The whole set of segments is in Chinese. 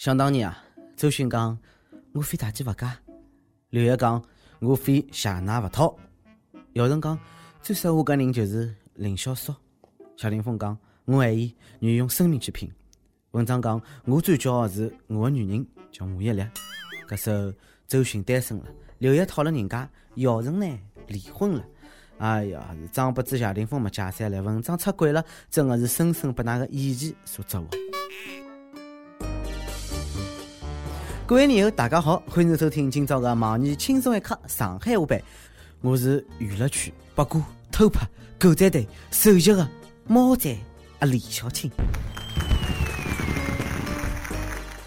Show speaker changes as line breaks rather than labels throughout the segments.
想当年啊，周迅讲我非大鸡勿嫁，刘烨讲我非谢奶勿讨，姚晨讲最适合我个人就是林小松，谢霆锋讲我爱伊愿意用生命去拼，文章讲我最骄傲是我的女人叫马伊琍。搿首周迅单身了，刘烨讨了人家，姚晨呢离婚了。哎呀，是张柏芝、谢霆锋没解散了，文章出轨了，真的是深深被那个演技所折服。各位友，大家好，欢迎收听今朝的《网易轻松一刻上海话版》，我是娱乐圈八卦、偷拍、狗仔队首席的猫仔阿李小青。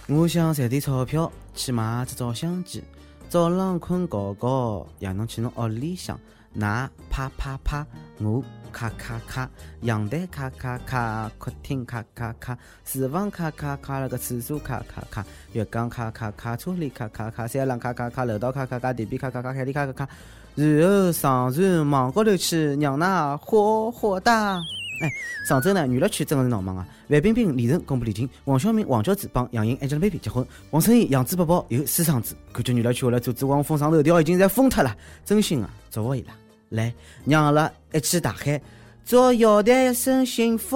我想赚点钞票去买只照相机，早浪困觉觉，夜侬去侬屋里向，㑚啪啪啪，我。咔咔咔，阳台咔咔咔，客厅咔咔咔，厨房咔咔咔，那个厕所咔咔咔，浴缸咔咔咔，车里咔咔咔，三廊咔咔咔，楼道咔咔咔，地皮咔咔咔，海里咔咔咔，然后上船网高头去，让那火火大。哎，上周呢，娱乐圈真的是闹忙啊！范冰冰、李晨公布恋情，黄晓明、黄教子帮杨颖、Angelababy 结婚，王晨怡、杨子宝宝有私生子，感觉娱乐圈为了阻止汪峰上头条，已经在疯脱了。真心啊，祝福伊拉。来，让阿拉一起大喊：祝姚丹一生幸福，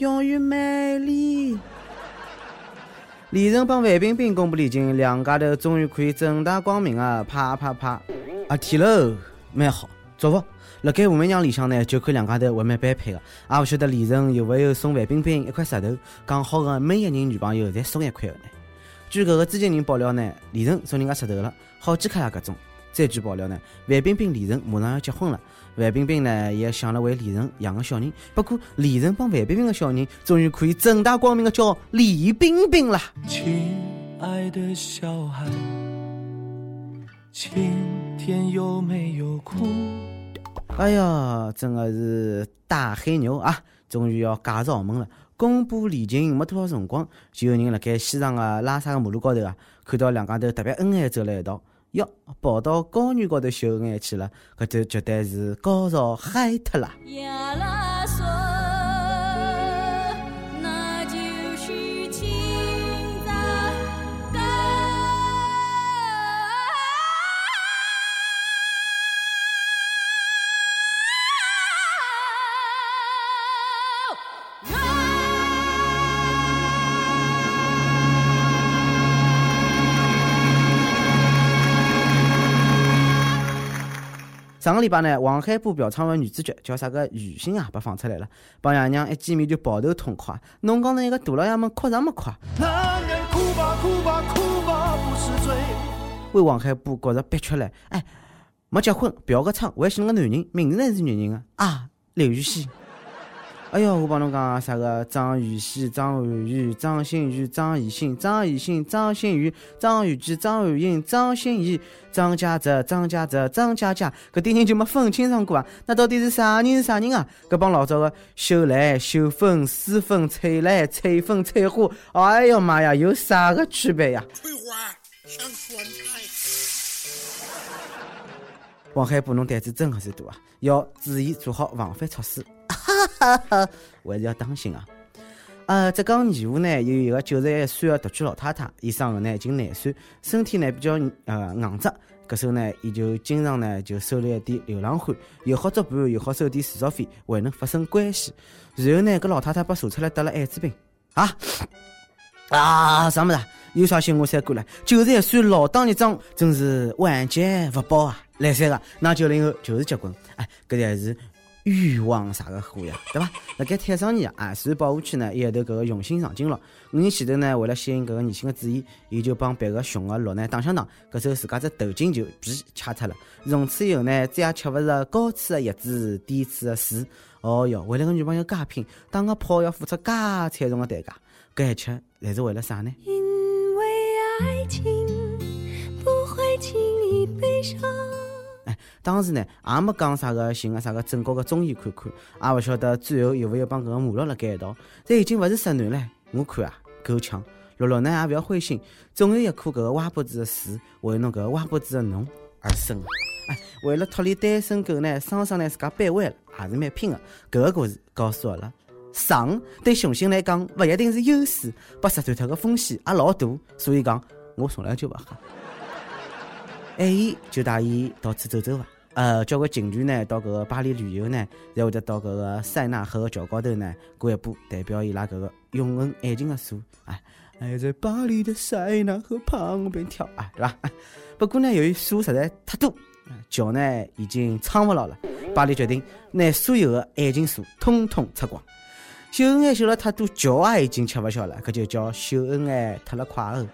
永远美丽。李晨帮范冰冰公布恋情，两家头终于可以正大光明啊！啪啪啪，啊，天喽，蛮好，祝福。辣盖武媚娘里向呢，就看两家头还蛮般配的，也勿晓得李晨有没有送范冰冰一块石头，讲好的每一人女朋友侪送一块的呢？据搿个知情人爆料呢，李晨送人家石头了，好几克啊，搿种。再据爆料呢，范冰冰、李晨马上要结婚了。范冰冰呢也想了为李晨养个小人，不过李晨帮范冰冰的小人终于可以正大光明的叫李冰冰了。亲爱的小孩，今天有没有哭？哎呀，真的是大黑牛啊！终于要嫁入豪门了。公布恋情没多少辰光，就有人辣盖西藏的拉萨的马路高头啊，看到两家头特别恩爱走了一道。哟，跑到高原高头秀恩爱去了，搿就绝对是高潮嗨脱了。上个礼拜呢，王海波嫖娼的女主角叫啥个雨欣啊，被放出来了，帮爷娘一见面就抱头痛哭。侬讲那个大老爷们哭啥么哭？男
人哭吧哭吧哭吧不是罪
为王海波觉着憋屈了，哎，没结婚，嫖个娼，还是个男人，名字还是女人啊？啊，刘雨欣。哎哟，我帮侬讲啥个张雨绮、张涵予、张馨予、张艺兴、张艺兴、张馨予、张雨绮、张含颖、张歆艺、张嘉泽、张嘉泽、张嘉佳，搿点人就没分清爽过啊？那到底是啥人是啥人啊？搿帮老早的秀兰、秀芬、思芬、翠兰、翠芬、翠花，哎哟妈呀，有啥个区别呀？翠花像酸菜。王海波，侬胆子真的是大啊！要注意做好防范措施。哈哈，还是要当心啊！呃，浙江义乌呢有一个九十一岁的独居老太太，伊生个呢已经廿岁，身体呢比较呃硬直，搿时候呢伊就经常呢就收了一点流浪汉，又好作伴，又好收点住宿费，还能发生关系。然后呢，搿老太太被查出来得了艾滋病啊啊！啥么子？有啥新闻三过来？九十一岁老当益壮，真是晚节不保啊！来三个，那九零后就是结棍，哎，搿才是。欲望啥个货呀，对伐？辣盖泰山年啊，自然保护区呢，一头搿个雄心上进了。五年前头呢，为了吸引搿个女性的注意，伊就帮别个熊的鹿呢打相打，搿时候自家只头颈就皮掐脱了。从此以后呢，再也吃勿着高处的叶子，低处的树。哦哟，为了个女朋友加拼，打个炮要付出介惨重的代价，搿一切侪是为了啥呢？因为爱情不会轻易悲伤。当时呢，也没讲啥个寻个啥个正角个中医看看，也勿晓得最后有勿有帮搿个马六辣盖一道。这已经勿是十男了，我看啊够呛。洛洛呢也勿要灰心，总有一棵搿个歪脖子的树为侬搿个歪脖子的侬而生。哎，为了脱离单身狗呢，双双呢自家掰弯了，也是蛮拼的。搿个故事告诉阿拉，上对雄性来讲勿一定是优势，被杀断脱个风险也老大，所以讲我从来就勿喝。爱伊就带伊到处走走伐。呃，交关情侣呢，到搿个巴黎旅游呢，侪会得到搿个塞纳河桥高头呢，过一步代表伊拉搿个永恒爱情的树，哎，还在巴黎的塞纳河旁边跳，啊，对伐？不过呢，由于树实在太多，桥呢已经撑勿牢了，巴黎决定拿所有的爱情树统统拆光。秀恩爱秀了太多，桥也已经吃勿消了，搿就叫秀恩爱脱了快哦。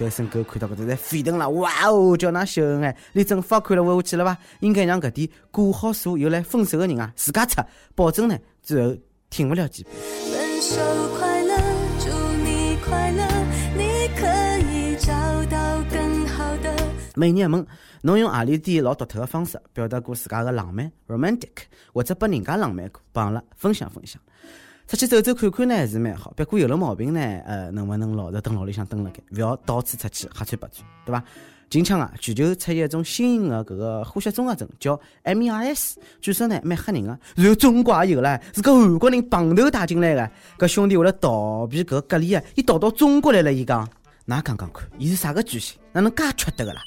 单身狗看到搿只在沸腾了，哇哦，叫㑚秀恩爱，连政府也看了回下去了伐？应该让搿点挂好数又来分手的人啊，自家出，保证呢最后挺勿了几步。分手快乐，祝你快乐，你可以找到更好的。每年问侬用何里点老独特的方式表达过自家的浪漫 （romantic），或者拨人家浪漫过，帮阿拉分享分享。出去走走看看呢是蛮好，不过有了毛病呢，呃，能不能老实蹲屋里向蹲了该，勿要到处出去瞎穿八穿，对伐？近腔啊，全球出现一种新型的搿个呼吸综合症，叫 MERS，据说呢蛮吓人个。然后中国也有了，是个韩国人碰头带进来的。搿兄弟为了逃避搿隔离啊，伊逃到中国来了。伊讲，㑚讲讲看，伊是啥个居心？哪能介缺德个啦？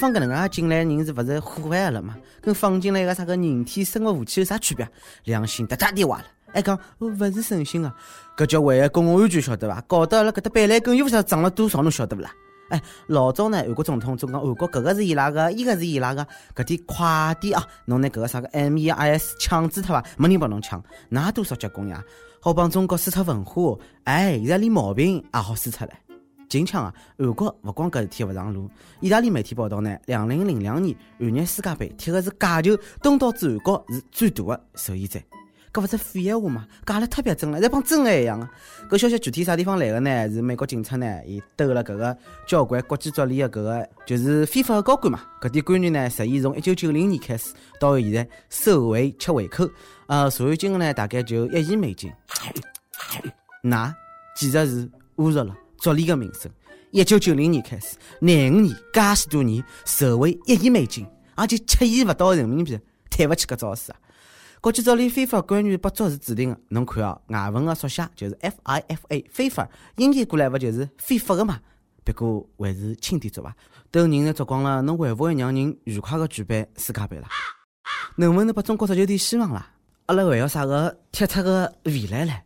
放搿能介进来人是勿是祸害了嘛？跟放进来个啥个人体生物武器有啥区别？良心哒哒地坏了。还讲我勿是诚心个，搿叫危害公共安全，晓得伐？搞得阿拉搿搭板蓝根又勿晓得涨了多少，侬晓得勿啦？哎，老早呢，韩国总统总讲韩国搿个是伊拉个，伊个是伊拉个，搿点快点啊！侬拿搿个啥个 MERS 抢走脱伐？没人帮侬抢，哪多少结棍呀？好帮中国输出文化，哎，现在连毛病也好输出来。近腔啊，韩国勿光搿事体勿上路，意大利媒体报道呢，两零零两年韩日世界杯踢个是假球，东道主韩国是最大的受益者。搿勿是废闲话嘛？讲了特别真了，在帮真爱一样的。搿消息具体啥地方来的呢？是美国警察呢，伊兜了搿个交关国际足联的搿个，就是非法的高官嘛。搿点官员呢，实际从一九九零年开始到现在收回吃回扣，呃，所有金额呢大概就一亿美金。那简直是侮辱了足联的名声。一九九零年开始，廿五年，介许多年，收回一亿美金，而且七亿勿到人民币，对勿起搿招事啊！国际足联非法官员不足是指定的，侬看哦，外文的缩写就是 FIFA，非法，英译过来勿就是非法的嘛？不过还是轻点做伐？等人侪做光了，侬会勿会让人愉快的举办世界杯啦？能不能拨中国足球点希望啦？阿拉还要啥个踢出个未来来？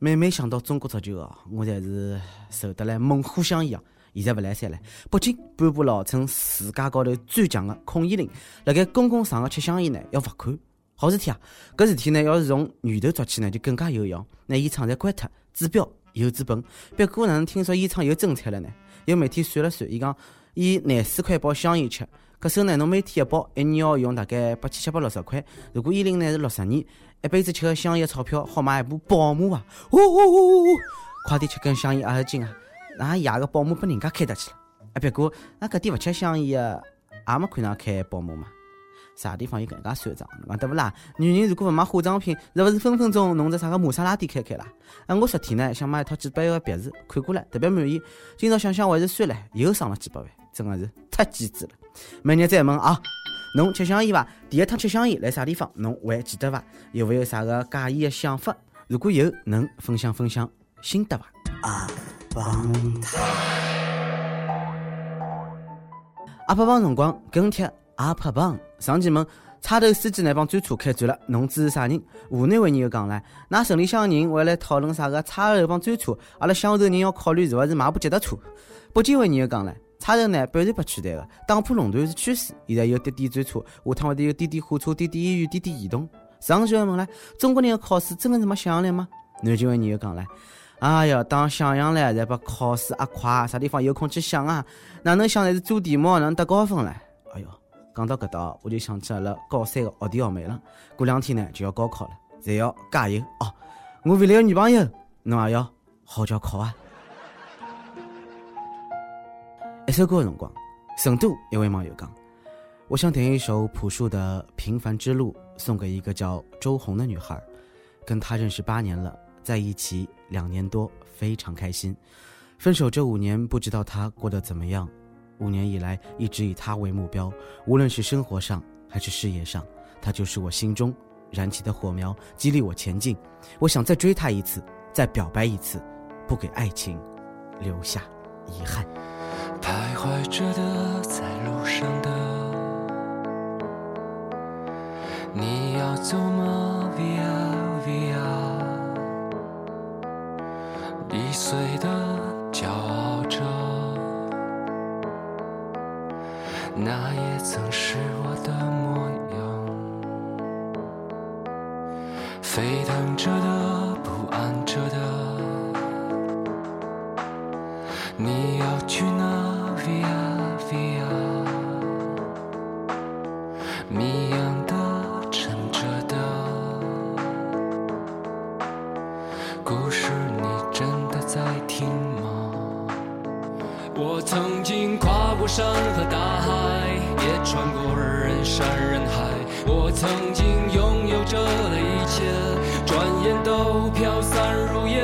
每每想到中国足球哦，我侪是瘦得来猛虎相一样。现在勿来三了，北京颁布号称世界高头最强的控烟令，辣盖公共场合吃香烟呢要罚款。好事体啊！搿事体呢要是从源头抓起呢就更加有用。那烟厂侪关脱，治标又治本。不过哪能听说烟厂有政策了呢？有媒体算了算，伊讲以廿四块一包香烟吃，搿手呢侬每天一包，一年要用大概八千七百六十块。如果烟龄呢是六十年，一辈子吃个香烟钞票好买一部宝马啊！呜呜呜呜呜！快点吃根香烟二十斤啊！那爷个保姆拨人家开得去了，啊！别过那搿点勿吃香烟的，也没看上开保姆嘛？啥地方有搿能介算账？讲对勿啦？女人如果勿买化妆品，是勿是分分钟弄只啥个玛莎拉蒂开开啦？啊！我昨天呢想买一套几百万个别墅，看过了特别满意。今朝想想还是算了，又省了几百万，真的是太机智了。明日再问啊，侬吃香烟伐？第一趟吃香烟来啥地方？侬还记得伐？有勿有啥个介意的想法？如果有，能分享分享心得伐？啊！帮他。阿帕帮辰光跟帖阿帕帮上前问差头司机那帮专车开转了，侬支持啥人？湖南位人又讲了，那城里向人还来讨论啥个差头帮专车，阿拉乡头人要考虑是勿是买部脚踏车。北京位人又讲了，差头呢必然不取代的，打破垄断是趋势。现在有滴滴专车，下趟会得有滴滴火车、滴滴医院、滴滴移动。上就问了，中国人的考试真的是没想象力吗？南京位人又讲了。哎呀，当想象了，再把考试压快，啥地方有空去想啊？哪能想的是做题目能得高分嘞？哎哟，讲到搿搭，我就想起阿拉高三的学弟学妹了。过两天呢就要高考了，侪要加油哦！我未来的女朋友，侬也要好叫考啊！一首歌的辰光，成都一位网友讲：“我想点一首朴树的《平凡之路》，送给一个叫周红的女孩，跟她认识八年了。”在一起两年多，非常开心。分手这五年，不知道他过得怎么样。五年以来一直以他为目标，无论是生活上还是事业上，他就是我心中燃起的火苗，激励我前进。我想再追他一次，再表白一次，不给爱情留下遗憾。
徘徊着的，在路上的，你要走吗？Via 易碎的，骄傲着，那也曾是我的模样。沸腾着的，不安着的。你要去哪？Via Via，谜样的，沉着的，故事我曾经跨过山和大海，也穿过人山人海。我曾经拥有着的一切，转眼都飘散如烟。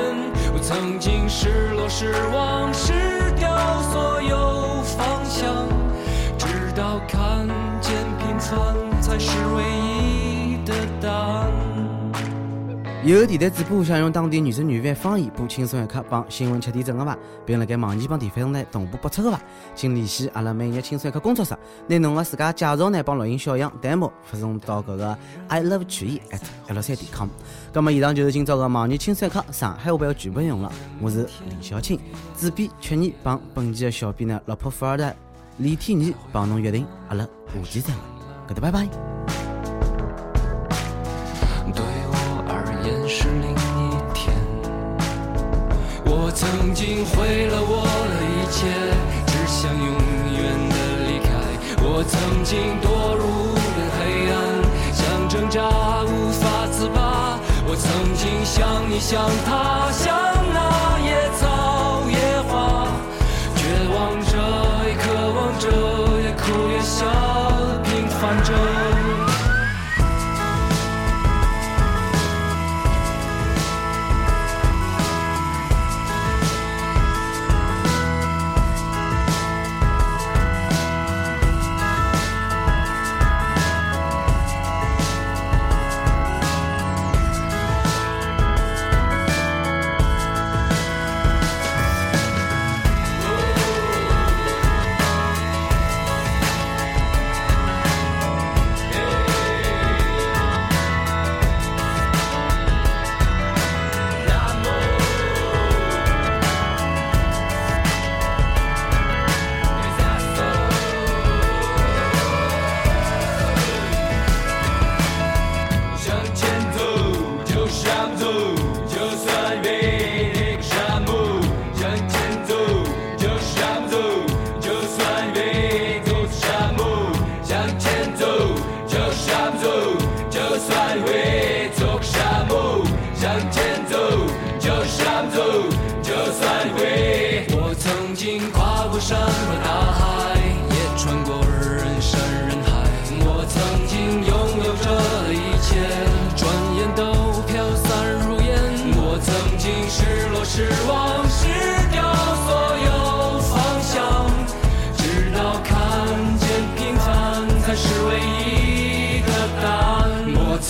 我曾经失落失望有
电台主播想用当地原汁原味方言播轻松一刻帮新闻七点整的伐，并辣盖网易帮地方台同步播出的伐，请联系阿拉每日轻松一刻工作室，拿侬个自家介绍呢帮录音小样 demo 发送到搿个 i love 曲艺 at l 三点 com。咁么以上就是今朝个网易轻松一刻上海话版个全部内容了。我是李小青，主编曲艺帮本期的小编呢老婆富二代李天怡帮侬约定，阿拉下期再会，搿搭拜拜。
是另一天。我曾经毁了我的一切，只想永远的离开。我曾经堕入无边黑暗，想挣扎无法自拔。我曾经像你像他，像那野草野花，绝望着也渴望着，也哭也笑，平凡着。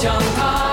想他。